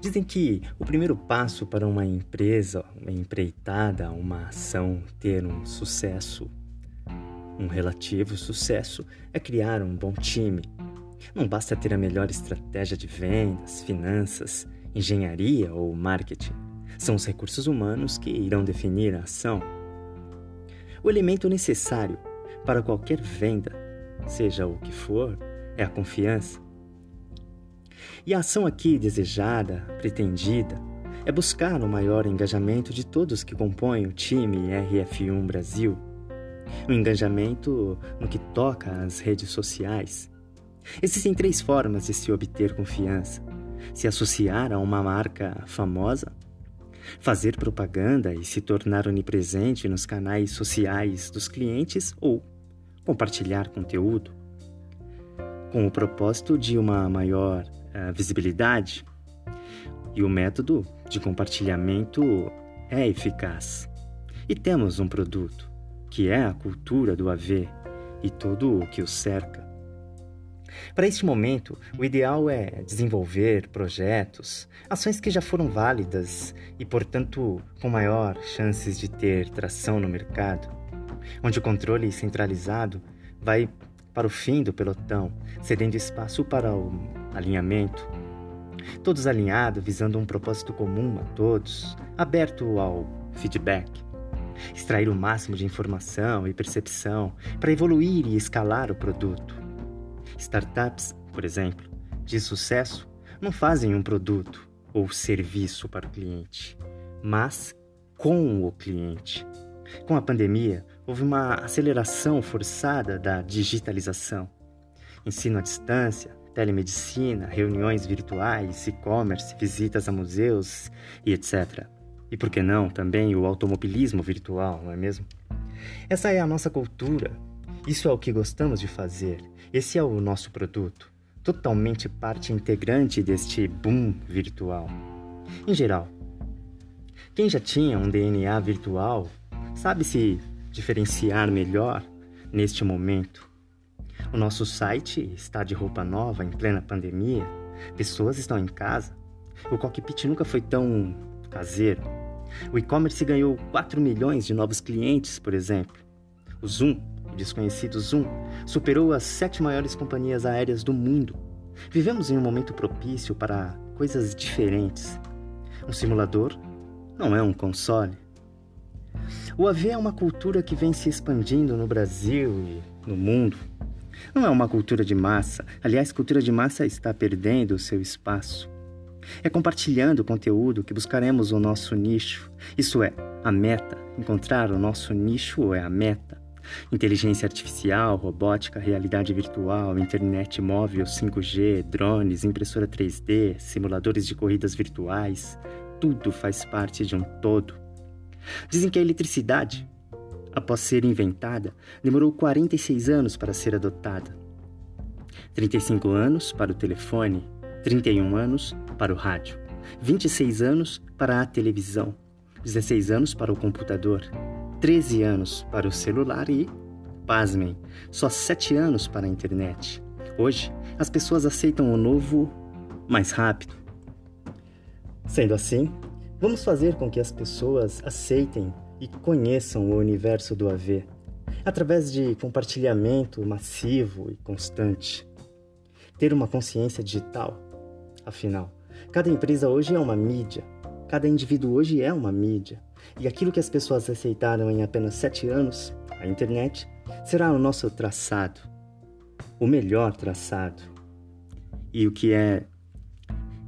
Dizem que o primeiro passo para uma empresa, uma empreitada, uma ação ter um sucesso, um relativo sucesso, é criar um bom time. Não basta ter a melhor estratégia de vendas, finanças, engenharia ou marketing. São os recursos humanos que irão definir a ação. O elemento necessário para qualquer venda, seja o que for, é a confiança. E a ação aqui desejada, pretendida, é buscar o maior engajamento de todos que compõem o time RF1 Brasil. O engajamento no que toca às redes sociais. Existem três formas de se obter confiança: se associar a uma marca famosa, fazer propaganda e se tornar onipresente nos canais sociais dos clientes ou compartilhar conteúdo com o propósito de uma maior uh, visibilidade. E o método de compartilhamento é eficaz. E temos um produto, que é a cultura do AV e tudo o que o cerca. Para este momento, o ideal é desenvolver projetos, ações que já foram válidas e, portanto, com maior chances de ter tração no mercado, onde o controle centralizado vai para o fim do pelotão, cedendo espaço para o alinhamento. Todos alinhados, visando um propósito comum a todos, aberto ao feedback. Extrair o máximo de informação e percepção para evoluir e escalar o produto. Startups, por exemplo, de sucesso, não fazem um produto ou serviço para o cliente, mas com o cliente. Com a pandemia, houve uma aceleração forçada da digitalização. Ensino à distância, telemedicina, reuniões virtuais, e-commerce, visitas a museus e etc. E por que não também o automobilismo virtual, não é mesmo? Essa é a nossa cultura. Isso é o que gostamos de fazer. Esse é o nosso produto, totalmente parte integrante deste boom virtual. Em geral, quem já tinha um DNA virtual sabe se diferenciar melhor neste momento. O nosso site está de roupa nova em plena pandemia. Pessoas estão em casa. O cockpit nunca foi tão caseiro. O e-commerce ganhou 4 milhões de novos clientes, por exemplo. O Zoom, o desconhecido Zoom, superou as sete maiores companhias aéreas do mundo. Vivemos em um momento propício para coisas diferentes. Um simulador não é um console. O AV é uma cultura que vem se expandindo no Brasil e no mundo. Não é uma cultura de massa, aliás, cultura de massa está perdendo o seu espaço. É compartilhando o conteúdo que buscaremos o nosso nicho. Isso é, a meta. Encontrar o nosso nicho é a meta. Inteligência artificial, robótica, realidade virtual, internet móvel 5G, drones, impressora 3D, simuladores de corridas virtuais, tudo faz parte de um todo. Dizem que a eletricidade, após ser inventada, demorou 46 anos para ser adotada. 35 anos para o telefone, 31 anos para o rádio, 26 anos para a televisão, 16 anos para o computador, 13 anos para o celular e, pasmem, só 7 anos para a internet. Hoje, as pessoas aceitam o novo mais rápido. Sendo assim, Vamos fazer com que as pessoas aceitem e conheçam o universo do AV através de compartilhamento massivo e constante. Ter uma consciência digital. Afinal, cada empresa hoje é uma mídia, cada indivíduo hoje é uma mídia, e aquilo que as pessoas aceitaram em apenas sete anos, a internet, será o nosso traçado, o melhor traçado. E o que é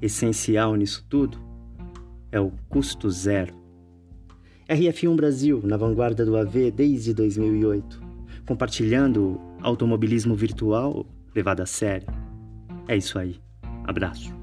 essencial nisso tudo é o custo zero. RF1 Brasil, na vanguarda do AV desde 2008, compartilhando automobilismo virtual levado a sério. É isso aí. Abraço.